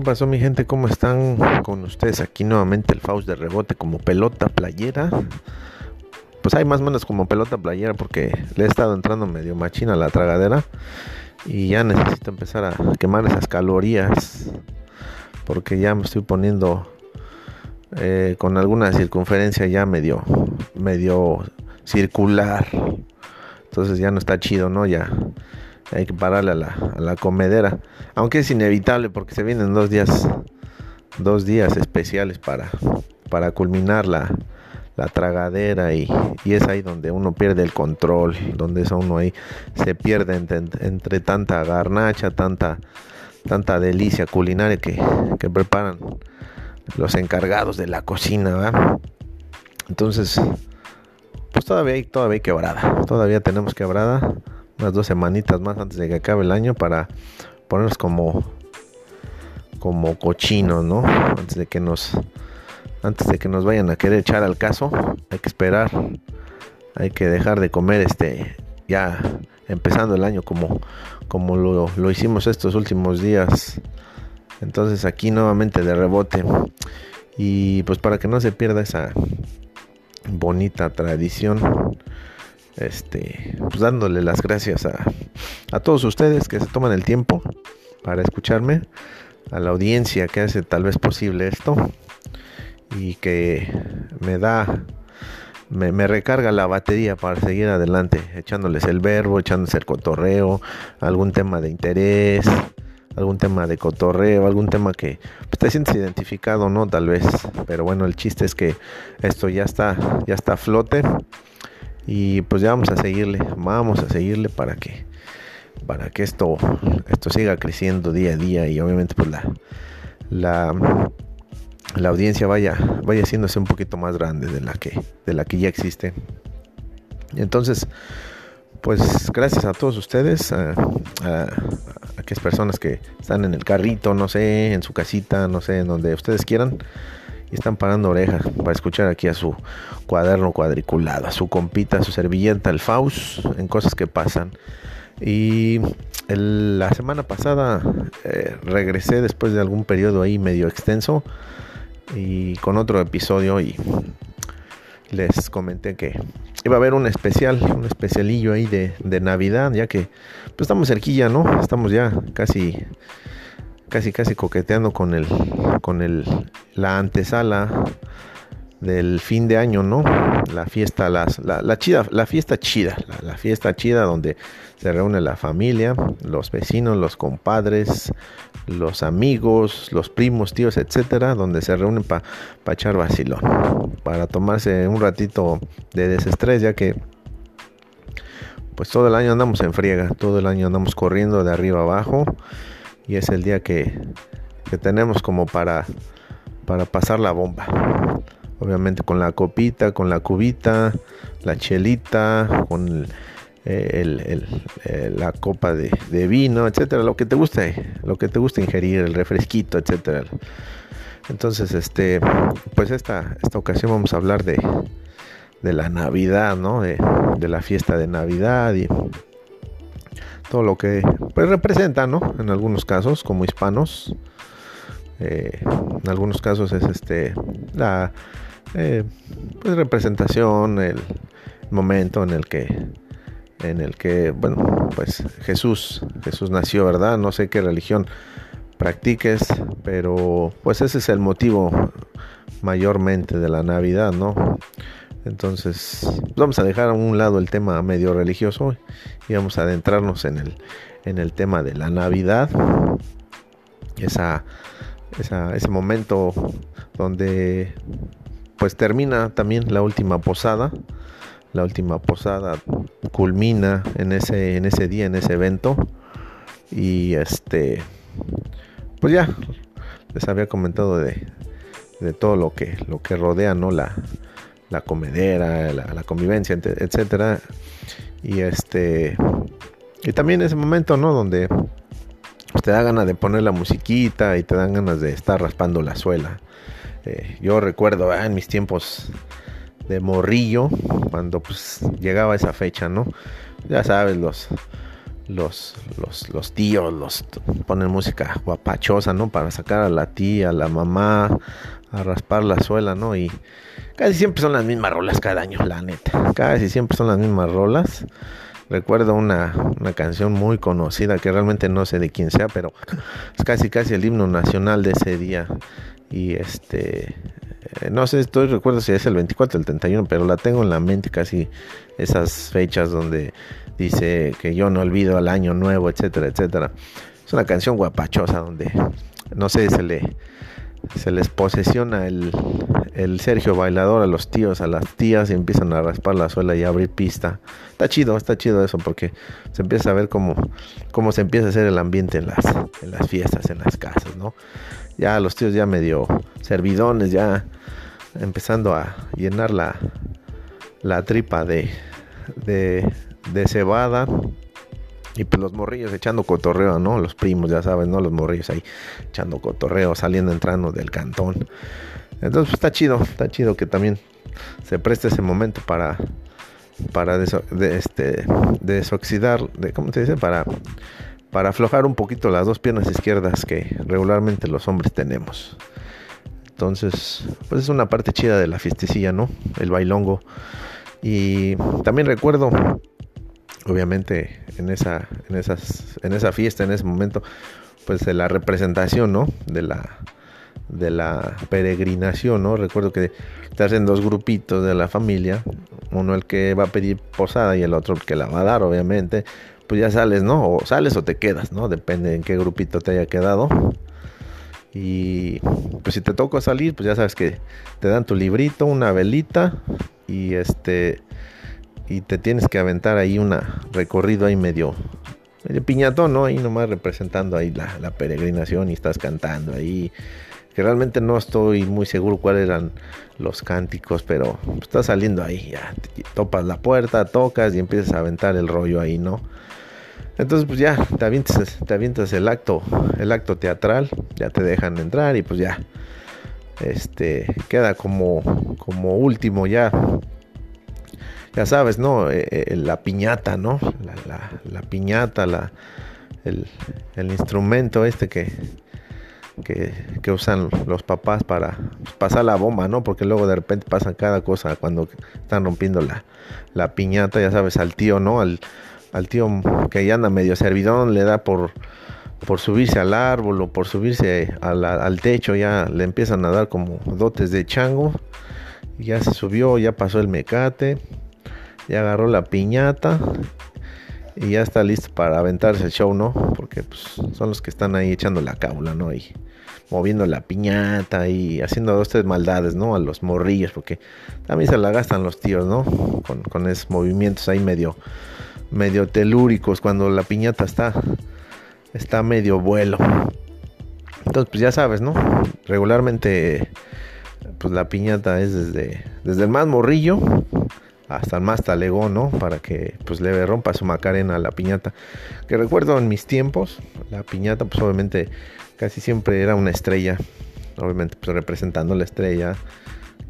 ¿Qué pasó mi gente? ¿Cómo están con ustedes? Aquí nuevamente el Faust de rebote como pelota playera. Pues hay más o menos como pelota playera porque le he estado entrando medio machina a la tragadera. Y ya necesito empezar a quemar esas calorías. Porque ya me estoy poniendo eh, con alguna circunferencia ya medio, medio circular. Entonces ya no está chido, ¿no? Ya hay que pararle a la, comedera. Aunque es inevitable porque se vienen dos días, dos días especiales para, para culminar la, tragadera y, es ahí donde uno pierde el control, donde es uno ahí se pierde entre, tanta garnacha, tanta, tanta delicia culinaria que, preparan los encargados de la cocina, Entonces, pues todavía hay, todavía hay quebrada, todavía tenemos quebrada unas dos semanitas más antes de que acabe el año para ponernos como como cochinos, ¿no? Antes de que nos antes de que nos vayan a querer echar al caso, hay que esperar, hay que dejar de comer este ya empezando el año como como lo, lo hicimos estos últimos días. Entonces aquí nuevamente de rebote y pues para que no se pierda esa bonita tradición este, pues dándole las gracias a, a todos ustedes que se toman el tiempo para escucharme, a la audiencia que hace tal vez posible esto y que me da, me, recarga la batería para seguir adelante, echándoles el verbo, echándoles el cotorreo, algún tema de interés, algún tema de cotorreo, algún tema que pues, te sientes identificado, no tal vez, pero bueno, el chiste es que esto ya está, ya está a flote y pues ya vamos a seguirle, vamos a seguirle para que para que esto esto siga creciendo día a día y obviamente pues la la, la audiencia vaya vaya haciéndose un poquito más grande de la que de la que ya existe. Entonces, pues gracias a todos ustedes, a, a, aquellas personas que están en el carrito, no sé, en su casita, no sé, en donde ustedes quieran y están parando orejas para escuchar aquí a su cuaderno cuadriculado, a su compita, a su servilleta, el Faust, en cosas que pasan. Y la semana pasada eh, regresé después de algún periodo ahí medio extenso y con otro episodio y les comenté que iba a haber un especial, un especialillo ahí de, de Navidad, ya que pues estamos cerquilla, ¿no? Estamos ya casi casi casi coqueteando con el con el la antesala del fin de año, ¿no? La fiesta, la, la chida, la fiesta chida, la, fiesta chida donde se reúne la familia, los vecinos, los compadres, los amigos, los primos, tíos, etcétera, donde se reúnen para pa echar vacilón, para tomarse un ratito de desestrés, ya que pues todo el año andamos en friega, todo el año andamos corriendo de arriba abajo y es el día que, tenemos como para, para pasar la bomba. Obviamente con la copita, con la cubita, la chelita, con el, la copa de, vino, etcétera, lo que te guste, lo que te guste ingerir, el refresquito, etcétera. Entonces, este, pues esta, esta ocasión vamos a hablar de, de la Navidad, ¿no? De, de la fiesta de Navidad y todo lo que pues, representa, ¿no? En algunos casos, como hispanos. Eh, en algunos casos es este la eh, pues, representación, el momento en el que en el que bueno pues Jesús Jesús nació verdad no sé qué religión practiques pero pues ese es el motivo mayormente de la Navidad no entonces, vamos a dejar a un lado el tema medio religioso y vamos a adentrarnos en el, en el tema de la Navidad. Esa, ese momento donde pues termina también la última posada. La última posada culmina en ese, en ese día, en ese evento. Y este, pues ya les había comentado de, de todo lo que, lo que rodea, ¿no? La, la comedera, la, convivencia, etcétera. Y este y también ese momento, ¿no? Donde te da ganas de poner la musiquita y te dan ganas de estar raspando la suela. Eh, yo recuerdo ah, en mis tiempos de morrillo, cuando pues llegaba esa fecha, ¿no? Ya sabes, los, los, los, tíos, los ponen música guapachosa, ¿no? Para sacar a la tía, a la mamá, a raspar la suela, ¿no? Y casi siempre son las mismas rolas cada año, la neta. Casi siempre son las mismas rolas. Recuerdo una, una canción muy conocida que realmente no sé de quién sea, pero es casi casi el himno nacional de ese día. Y este, eh, no sé, estoy recuerdo si es el 24 o el 31, pero la tengo en la mente casi esas fechas donde dice que yo no olvido al año nuevo, etcétera, etcétera. Es una canción guapachosa donde, no sé, se le se les posesiona el, el, Sergio bailador a los tíos, a las tías y empiezan a raspar la suela y a abrir pista. Está chido, está chido eso porque se empieza a ver cómo, cómo se empieza a hacer el ambiente en las, en las fiestas, en las casas, ¿no? Ya los tíos ya medio servidones, ya empezando a llenar la, la tripa de, de, de cebada y pues los morrillos echando cotorreo, ¿no? Los primos, ya sabes, ¿no? Los morrillos ahí echando cotorreo, saliendo, entrando del cantón. Entonces pues, está chido, está chido que también se preste ese momento para para este, desoxidar, de, ¿cómo se dice? Para, para aflojar un poquito las dos piernas izquierdas que regularmente los hombres tenemos. Entonces, pues es una parte chida de la fiestecilla, ¿no? El bailongo. Y también recuerdo, obviamente, en esa, en esas, en esa fiesta, en ese momento, pues de la representación, ¿no? De la, de la peregrinación, ¿no? Recuerdo que te hacen dos grupitos de la familia, uno el que va a pedir posada y el otro el que la va a dar, obviamente. Pues ya sales, ¿no? O sales o te quedas, ¿no? Depende en qué grupito te haya quedado. Y pues si te toca salir, pues ya sabes que te dan tu librito, una velita y este y te tienes que aventar ahí una recorrido ahí medio medio piñatón, ¿no? Ahí nomás representando ahí la, peregrinación y estás cantando ahí. Que realmente no estoy muy seguro cuáles eran los cánticos, pero estás saliendo ahí, ya topas la puerta, tocas y empiezas a aventar el rollo ahí, ¿no? Entonces pues ya te avientas, te avientas el acto, el acto teatral, ya te dejan entrar y pues ya este queda como como último ya ya sabes no eh, eh, la piñata no la, piñata la el, instrumento este que, que, usan los papás para pasar la bomba no porque luego de repente pasan cada cosa cuando están rompiendo la, la piñata ya sabes al tío no al al tío que ya anda medio servidón, le da por, por subirse al árbol o por subirse al techo, ya le empiezan a dar como dotes de chango. Ya se subió, ya pasó el mecate, ya agarró la piñata y ya está listo para aventarse el show, ¿no? Porque pues, son los que están ahí echando la cábula, ¿no? Y moviendo la piñata y haciendo dos, tres maldades, ¿no? A los morrillos, porque también se la gastan los tíos, ¿no? Con, con esos movimientos ahí medio medio telúricos cuando la piñata está está medio vuelo. Entonces, pues ya sabes, ¿no? Regularmente pues la piñata es desde desde el más morrillo hasta el más talegón, ¿no? Para que pues le rompa su macarena a la piñata. Que recuerdo en mis tiempos, la piñata pues obviamente casi siempre era una estrella, obviamente pues representando la estrella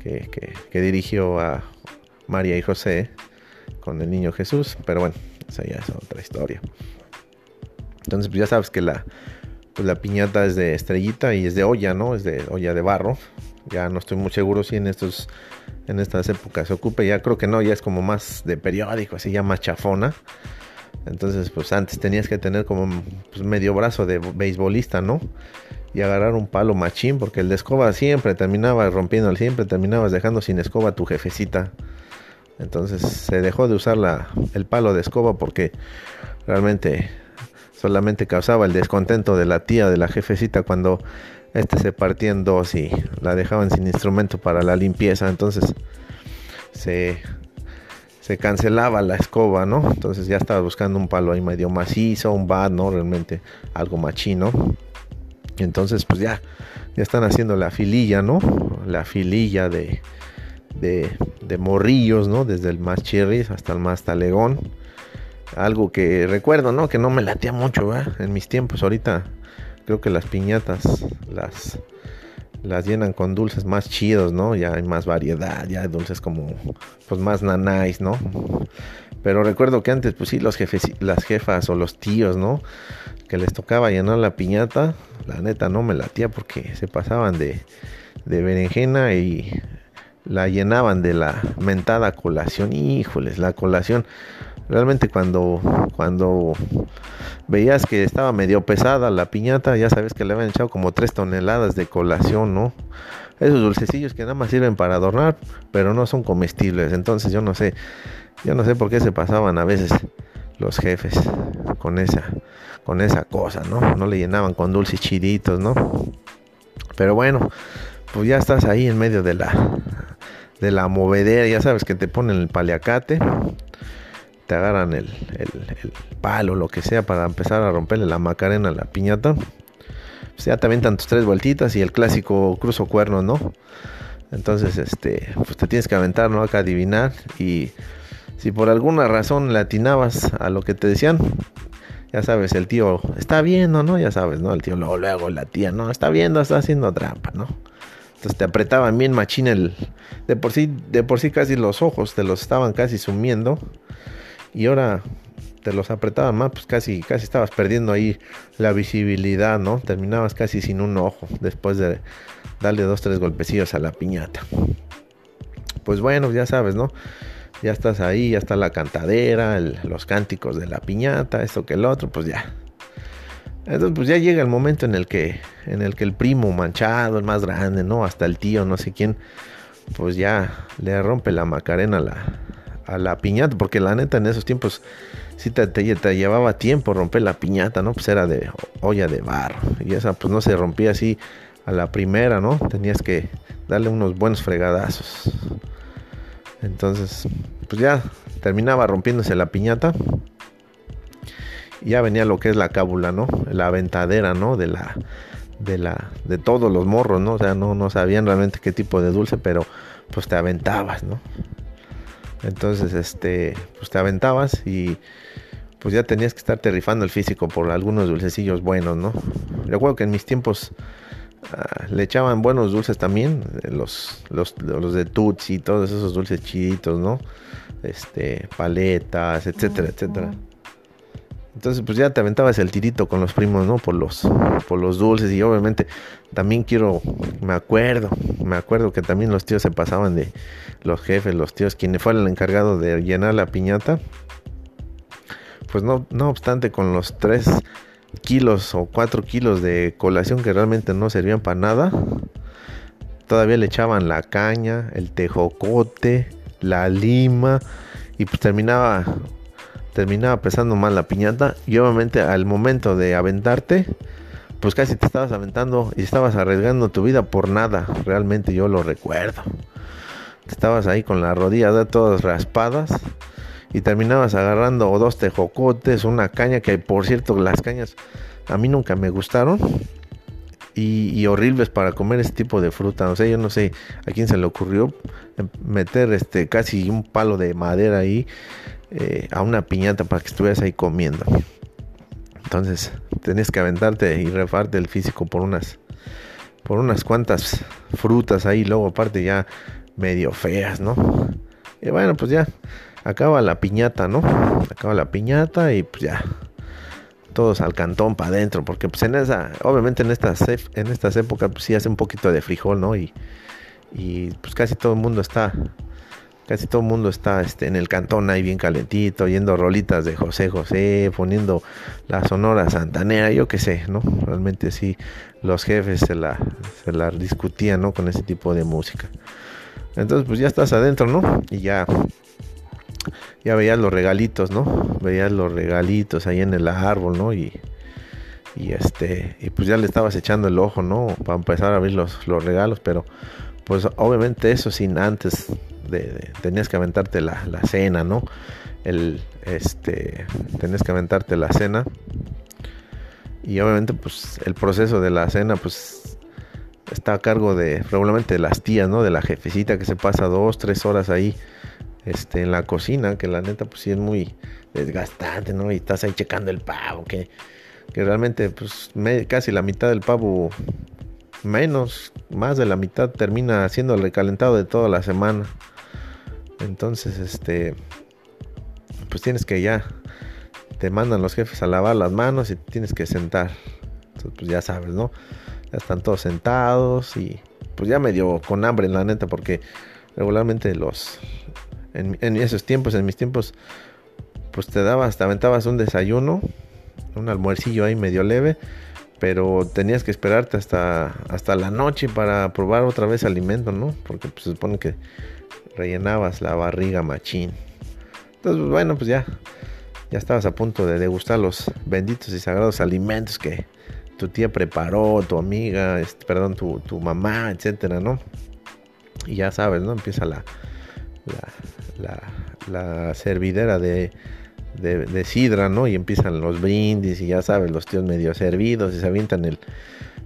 que, que, que dirigió a María y José con el niño Jesús, pero bueno, esa ya es otra historia. Entonces, pues ya sabes que la, pues la piñata es de estrellita y es de olla, ¿no? Es de olla de barro. Ya no estoy muy seguro si en estos en estas épocas se ocupe. Ya creo que no, ya es como más de periódico, así ya más chafona. Entonces, pues antes tenías que tener como pues, medio brazo de beisbolista, ¿no? Y agarrar un palo machín, porque el de escoba siempre terminaba rompiendo, siempre terminabas dejando sin escoba a tu jefecita. Entonces se dejó de usar la, el palo de escoba porque realmente solamente causaba el descontento de la tía de la jefecita cuando este se partía en dos y la dejaban sin instrumento para la limpieza. Entonces se, se cancelaba la escoba, ¿no? Entonces ya estaba buscando un palo ahí medio macizo, un bat, ¿no? Realmente algo machino. Entonces pues ya, ya están haciendo la fililla, ¿no? La fililla de de, morrillos, ¿no? Desde el más cherries hasta el más talegón. Algo que recuerdo, ¿no? Que no me latía mucho, En mis tiempos. Ahorita creo que las piñatas las, las llenan con dulces más chidos, ¿no? Ya hay más variedad, ya hay dulces como, pues más nanáis, ¿no? Pero recuerdo que antes, pues sí, los jefes, las jefas o los tíos, ¿no? Que les tocaba llenar la piñata, la neta no me latía porque se pasaban de, de berenjena y la llenaban de la mentada colación. Híjoles, la colación. Realmente cuando, cuando veías que estaba medio pesada la piñata, ya sabes que le habían echado como 3 toneladas de colación, ¿no? Esos dulcecillos que nada más sirven para adornar, pero no son comestibles. Entonces yo no sé, yo no sé por qué se pasaban a veces los jefes con esa, con esa cosa, ¿no? No le llenaban con dulces chiditos, ¿no? Pero bueno, pues ya estás ahí en medio de la, de la movedera, ya sabes que te ponen el paliacate, te agarran el, el, palo, lo que sea, para empezar a romperle la macarena a la piñata. Pues ya te aventan tus tres vueltitas y el clásico cruzo cuerno, ¿no? Entonces, este, pues te tienes que aventar, ¿no? Acá adivinar. Y si por alguna razón le atinabas a lo que te decían, ya sabes, el tío está viendo, ¿no? Ya sabes, ¿no? El tío luego, luego la tía, no, está viendo, está haciendo trampa, ¿no? Entonces te apretaban bien machín el... De por sí, de por sí casi los ojos te los estaban casi sumiendo. Y ahora te los apretaban más, pues casi, casi estabas perdiendo ahí la visibilidad, ¿no? Terminabas casi sin un ojo después de darle dos, tres golpecillos a la piñata. Pues bueno, ya sabes, ¿no? Ya estás ahí, ya está la cantadera, los cánticos de la piñata, esto que el otro, pues ya. Entonces, pues ya llega el momento en el que, en el que el primo manchado, el más grande, ¿no? Hasta el tío, no sé quién, pues ya le rompe la macarena a la, a la piñata, porque la neta en esos tiempos sí te, te, llevaba tiempo romper la piñata, ¿no? Pues era de olla de barro, y esa pues no se rompía así a la primera, ¿no? Tenías que darle unos buenos fregadazos. Entonces, pues ya terminaba rompiéndose la piñata ya venía lo que es la cábula, ¿no? La aventadera, ¿no? De la de la de todos los morros, ¿no? O sea, no no sabían realmente qué tipo de dulce, pero pues te aventabas, ¿no? Entonces, este, pues te aventabas y pues ya tenías que estarte rifando el físico por algunos dulcecillos buenos, ¿no? Recuerdo que en mis tiempos ah, le echaban buenos dulces también, los, los, los de Tutsi, todos esos dulces chiditos, ¿no? Este, paletas, etcétera, etcétera. Entonces, pues ya te aventabas el tirito con los primos, ¿no? Por los, por los dulces. Y obviamente también quiero, me acuerdo, me acuerdo que también los tíos se pasaban de los jefes, los tíos, quienes fueron el encargado de llenar la piñata. Pues no, no obstante, con los 3 kilos o 4 kilos de colación que realmente no servían para nada, todavía le echaban la caña, el tejocote, la lima, y pues terminaba terminaba pesando mal la piñata y obviamente al momento de aventarte, pues casi te estabas aventando y estabas arriesgando tu vida por nada, realmente yo lo recuerdo. Estabas ahí con las rodillas todas raspadas y terminabas agarrando dos tejocotes, una caña que por cierto las cañas a mí nunca me gustaron. Y, horribles para comer ese tipo de fruta. O sea, yo no sé a quién se le ocurrió meter este casi un palo de madera ahí eh, a una piñata para que estuvieras ahí comiendo. Entonces, tenés que aventarte y refarte el físico por unas por unas cuantas frutas ahí, luego aparte ya medio feas, ¿no? Y bueno, pues ya acaba la piñata, ¿no? Acaba la piñata y pues ya todos al cantón para adentro, porque pues en esa, obviamente en estas en estas épocas pues sí hace un poquito de frijol, ¿no? Y, y pues casi todo el mundo está casi todo el mundo está este, en el cantón ahí bien calentito, oyendo rolitas de José José, poniendo la sonora santanera, yo qué sé, ¿no? Realmente sí, los jefes se la, se la discutían, ¿no? Con ese tipo de música. Entonces, pues ya estás adentro, ¿no? Y ya, ya veías los regalitos, ¿no? Veías los regalitos ahí en el árbol, ¿no? Y, y este, y pues ya le estabas echando el ojo, ¿no? Para empezar a ver los, los regalos, pero pues obviamente eso sin antes tenías que aventarte la, cena, ¿no? El, este, tenías que aventarte la cena. Y obviamente, pues, el proceso de la cena, pues, está a cargo de, probablemente, de las tías, ¿no? De la jefecita que se pasa dos, tres horas ahí, este, en la cocina, que la neta, pues, sí es muy desgastante, ¿no? Y estás ahí checando el pavo, que, que realmente, pues, casi la mitad del pavo menos, más de la mitad termina siendo el recalentado de toda la semana. Entonces, este, pues tienes que ya, te mandan los jefes a lavar las manos y tienes que sentar. Entonces, pues ya sabes, ¿no? Ya están todos sentados y pues ya medio con hambre, la neta, porque regularmente los, en, en esos tiempos, en mis tiempos, pues te dabas, te aventabas un desayuno, un almuercillo ahí medio leve, pero tenías que esperarte hasta, hasta la noche para probar otra vez alimento, ¿no? Porque pues, se supone que rellenabas la barriga machín. Entonces, bueno, pues ya, ya estabas a punto de degustar los benditos y sagrados alimentos que tu tía preparó, tu amiga, este, perdón, tu, tu mamá, etcétera, ¿no? Y ya sabes, ¿no? Empieza la, la, la servidera de, de, sidra, ¿no? Y empiezan los brindis y ya sabes, los tíos medio servidos y se avientan el,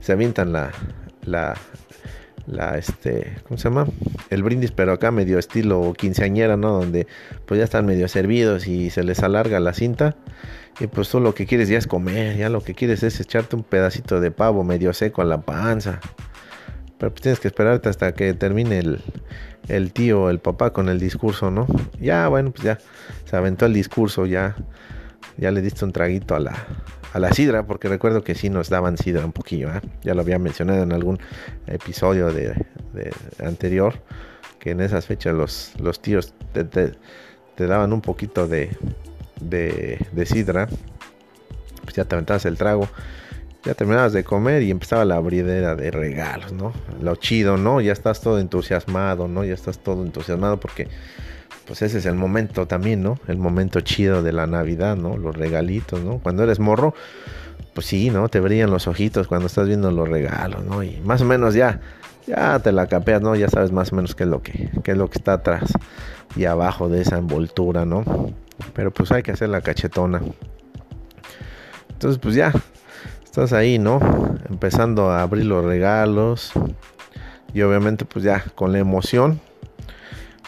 se avientan la, la, la, este, ¿cómo se llama? El brindis, pero acá medio estilo quinceañera, ¿no? Donde pues ya están medio servidos y se les alarga la cinta. Y pues tú lo que quieres ya es comer, ya lo que quieres es echarte un pedacito de pavo medio seco a la panza. Pero pues tienes que esperarte hasta que termine el, el tío, el papá con el discurso, ¿no? Ya, bueno, pues ya se aventó el discurso, ya, ya le diste un traguito a la, a la sidra, porque recuerdo que sí nos daban sidra un poquillo, ¿eh? ya lo había mencionado en algún episodio de, anterior, que en esas fechas los, los tíos te, te, daban un poquito de, de, de sidra, pues ya te aventabas el trago ya terminabas de comer y empezaba la abridera de regalos, ¿no? Lo chido, ¿no? Ya estás todo entusiasmado, ¿no? Ya estás todo entusiasmado porque pues ese es el momento también, ¿no? El momento chido de la Navidad, ¿no? Los regalitos, ¿no? Cuando eres morro, pues sí, ¿no? Te brillan los ojitos cuando estás viendo los regalos, ¿no? Y más o menos ya, ya te la capeas, ¿no? Ya sabes más o menos qué es lo que, qué es lo que está atrás y abajo de esa envoltura, ¿no? Pero pues hay que hacer la cachetona. Entonces, pues ya, estás ahí, ¿no? Empezando a abrir los regalos. Y obviamente, pues ya con la emoción,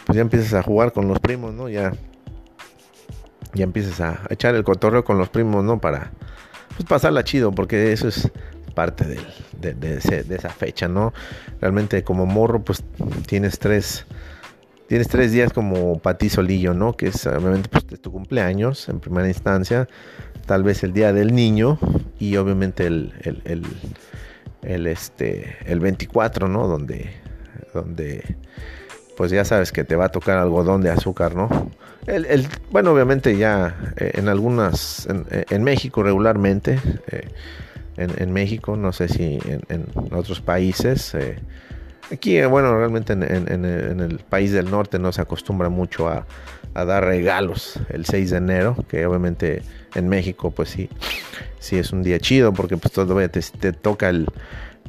pues ya empiezas a jugar con los primos, ¿no? Ya, ya empiezas a echar el cotorreo con los primos, ¿no? Para pues, pasarla chido, porque eso es parte de, esa fecha, ¿no? Realmente como morro, pues tienes tres, tienes tres días como para ti solillo, ¿no? Que es obviamente pues, tu cumpleaños en primera instancia, tal vez el día del niño y obviamente el, el, este, el 24, ¿no? Donde, donde pues ya sabes que te va a tocar algodón de azúcar, ¿no? El, bueno, obviamente ya eh, en algunas, en, México regularmente, eh, en, México, no sé si en, otros países, eh, aquí, bueno, realmente en, el país del norte no se acostumbra mucho a, a dar regalos el 6 de enero, que obviamente en México pues sí, sí es un día chido porque pues todavía te, te toca el,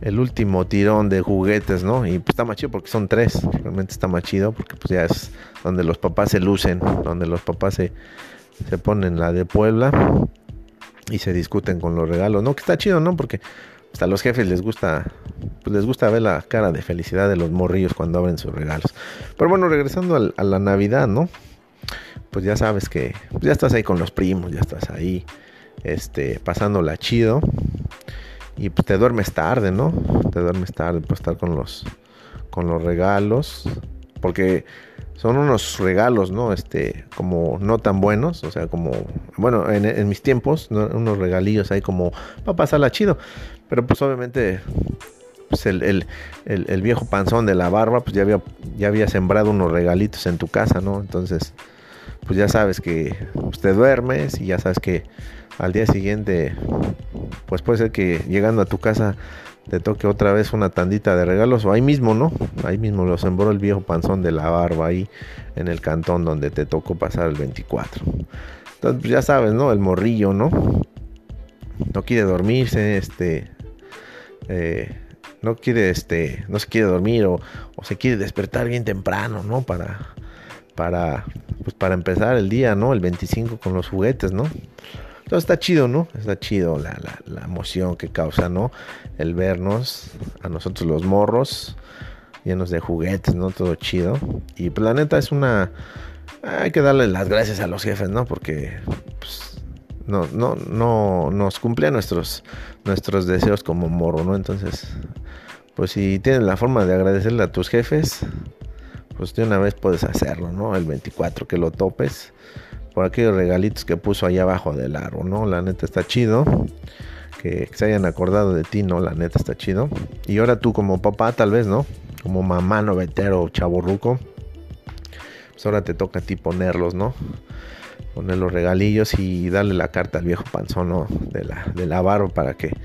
el, último tirón de juguetes, ¿no? Y pues está más chido porque son tres, realmente está más chido porque pues ya es donde los papás se lucen, donde los papás se, se ponen la de Puebla y se discuten con los regalos, ¿no? Que está chido, ¿no? Porque hasta a los jefes les gusta pues les gusta ver la cara de felicidad de los morrillos cuando abren sus regalos. Pero bueno, regresando a la Navidad, ¿no? pues ya sabes que pues ya estás ahí con los primos, ya estás ahí este, pasándola chido. Y pues te duermes tarde, ¿no? Te duermes tarde por estar con los, con los regalos. Porque son unos regalos, ¿no? Este, como no tan buenos. O sea, como, bueno, en, mis tiempos, unos regalillos ahí como para pasarla chido. Pero pues obviamente pues el, el, viejo panzón de la barba, pues ya había, ya había sembrado unos regalitos en tu casa, ¿no? Entonces, pues ya sabes que pues, te duermes y ya sabes que al día siguiente, pues puede ser que llegando a tu casa te toque otra vez una tandita de regalos o ahí mismo, ¿no? Ahí mismo lo sembró el viejo panzón de la barba ahí en el cantón donde te tocó pasar el 24. Entonces, pues ya sabes, ¿no? El morrillo, ¿no? No quiere dormirse, este... Eh, no quiere, este, no se quiere dormir o, se quiere despertar bien temprano, ¿no? Para, para, pues para empezar el día, ¿no? El 25 con los juguetes, ¿no? Entonces está chido, ¿no? Está chido la, la, emoción que causa, ¿no? El vernos a nosotros los morros llenos de juguetes, ¿no? Todo chido. Y pues la neta es una... Hay que darle las gracias a los jefes, ¿no? Porque pues, no, no, no nos cumple nuestros, nuestros deseos como morro, ¿no? Entonces, pues si tienes la forma de agradecerle a tus jefes, pues de una vez puedes hacerlo, ¿no? El 24 que lo topes, por aquellos regalitos que puso ahí abajo del árbol, ¿no? La neta está chido. Que se hayan acordado de ti, ¿no? La neta está chido. Y ahora tú como papá, tal vez, ¿no? Como mamá novetero chaborruco. Pues ahora te toca a ti ponerlos, ¿no? Poner los regalillos y darle la carta al viejo panzón. De la, de la barba para que,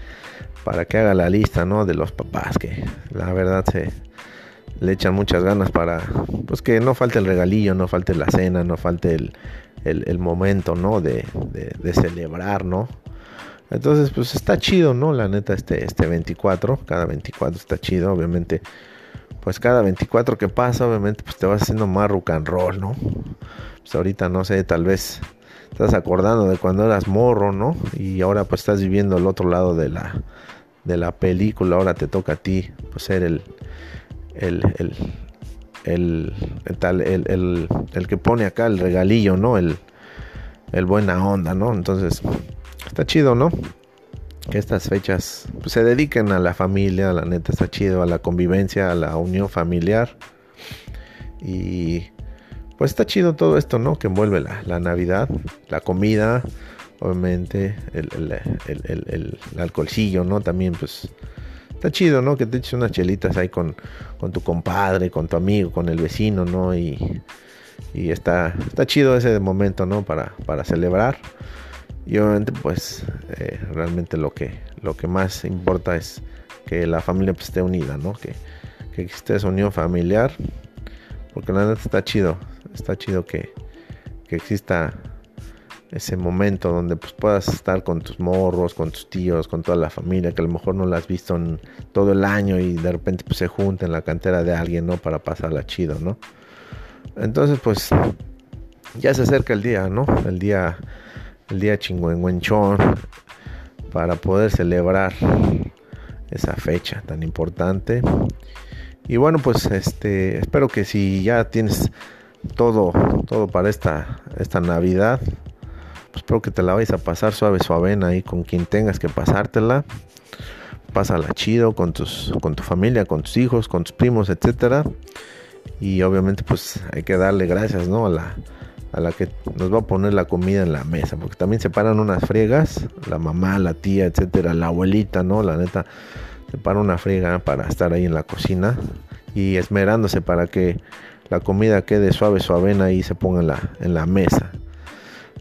para que haga la lista, ¿no? De los papás que la verdad se le echan muchas ganas para, pues que no falte el regalillo, no falte la cena, no falte el, el, momento, ¿no? De, de, celebrar, ¿no? Entonces, pues está chido, ¿no? La neta, este, este 24, cada 24 está chido, obviamente. Pues cada 24 que pasa, obviamente, pues te vas haciendo más rock and roll, ¿no? Pues ahorita, no sé, tal vez estás acordando de cuando eras morro, ¿no? Y ahora pues estás viviendo el otro lado de la, de la película, ahora te toca a ti, pues ser el, el, el, el, el, el, que pone acá el regalillo, ¿no? El, el buena onda, ¿no? Entonces, está chido, ¿no? Que estas fechas pues, se dediquen a la familia, la neta está chido, a la convivencia, a la unión familiar. Y pues está chido todo esto, ¿no? Que envuelve la, la Navidad, la comida, obviamente, el, el, el, el, alcoholcillo, ¿no? También pues está chido, ¿no? Que te eches unas chelitas ahí con, con tu compadre, con tu amigo, con el vecino, ¿no? Y, y está, está chido ese momento, ¿no? Para, para celebrar. Y obviamente, pues, eh, realmente lo que, lo que más importa es que la familia pues, esté unida, ¿no? Que, que existe esa unión familiar. Porque la neta está chido. Está chido que, que exista ese momento donde pues puedas estar con tus morros, con tus tíos, con toda la familia, que a lo mejor no la has visto en todo el año y de repente pues se junta en la cantera de alguien, ¿no? Para pasarla chido, ¿no? Entonces pues ya se acerca el día, ¿no? El día, el día chingüengüenchón para poder celebrar esa fecha tan importante. Y bueno, pues este, espero que si ya tienes todo, todo para esta, esta Navidad, pues espero que te la vayas a pasar suave, suavena ahí con quien tengas que pasártela. Pásala chido con, tus, con tu familia, con tus hijos, con tus primos, etcétera. Y obviamente pues hay que darle gracias, ¿no? A la, a la que nos va a poner la comida en la mesa, porque también se paran unas friegas, la mamá, la tía, etcétera, la abuelita, ¿no? La neta, se para una friega para estar ahí en la cocina y esmerándose para que la comida quede suave, suavena y se ponga en la, en la mesa.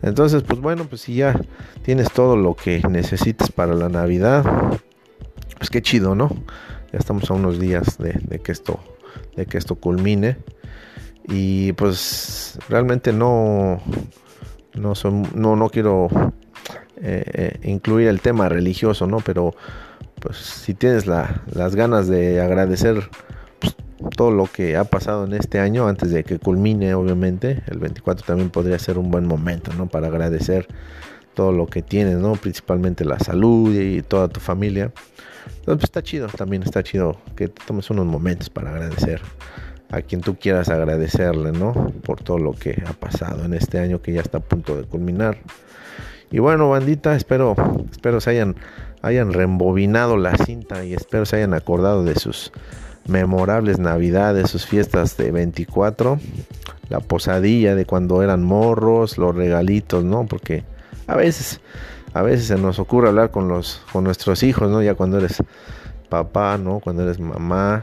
Entonces, pues bueno, pues si ya tienes todo lo que necesitas para la Navidad, pues qué chido, ¿no? Ya estamos a unos días de, que esto, de que esto culmine. Y pues realmente no, no, no, no quiero eh, eh, incluir el tema religioso, ¿no? Pero pues si tienes las ganas de agradecer todo lo que ha pasado en este año antes de que culmine obviamente el 24 también podría ser un buen momento no para agradecer todo lo que tienes no principalmente la salud y toda tu familia. Entonces pues, está chido también está chido que tomes unos momentos para agradecer a quien tú quieras agradecerle no por todo lo que ha pasado en este año que ya está a punto de culminar. Y bueno bandita espero espero se hayan hayan reembobinado la cinta y espero se hayan acordado de sus memorables navidades, sus fiestas de 24, la posadilla de cuando eran morros, los regalitos, ¿no? Porque a veces, a veces se nos ocurre hablar con los, con nuestros hijos, ¿no? Ya cuando eres papá, ¿no? Cuando eres mamá,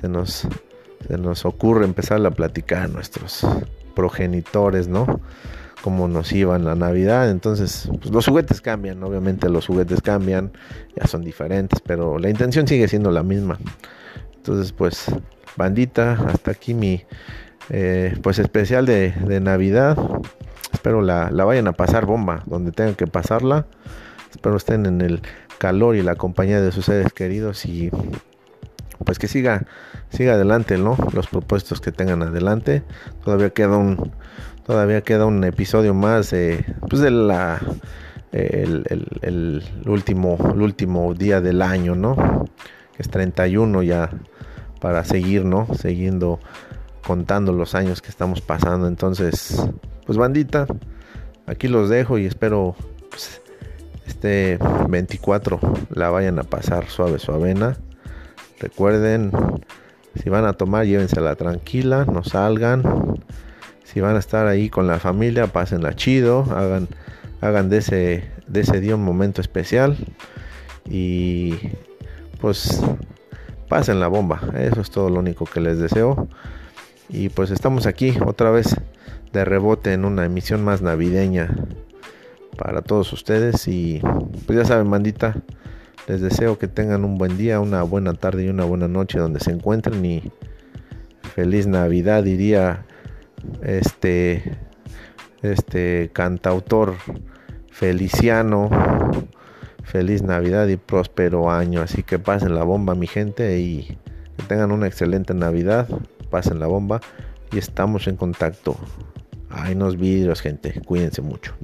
se nos, se nos ocurre empezar a platicar a nuestros progenitores, ¿no? Cómo nos iban la Navidad. Entonces, pues los juguetes cambian, obviamente los juguetes cambian, ya son diferentes, pero la intención sigue siendo la misma. Entonces, pues, bandita, hasta aquí mi eh, pues especial de, Navidad. Espero la, vayan a pasar bomba donde tengan que pasarla. Espero estén en el calor y la compañía de sus seres queridos y pues que siga siga adelante, ¿no? Los propuestos que tengan adelante. Todavía queda un todavía queda un episodio más de pues de la el, último el último día del año, ¿no? Es 31 ya para seguir, ¿no? Siguiendo contando los años que estamos pasando. Entonces, pues bandita, aquí los dejo y espero pues, este 24 la vayan a pasar suave su avena. Recuerden, si van a tomar, llévensela tranquila, no salgan. Si Si van a estar ahí con la familia, pásenla chido, hagan, hagan de ese, de ese día un momento especial y pues pasen la bomba. Eso es todo lo único que les deseo. Y pues estamos aquí otra vez de rebote en una emisión más navideña para todos ustedes. Y pues ya saben, mandita, les deseo que tengan un buen día, una buena tarde y una buena noche donde se encuentren. Y feliz Navidad, diría este, este cantautor feliciano feliz Navidad y próspero año. Así que pasen la bomba, mi gente, y que tengan una excelente Navidad. Pasen la bomba y estamos en contacto. Hay unos vídeos, gente. Cuídense mucho.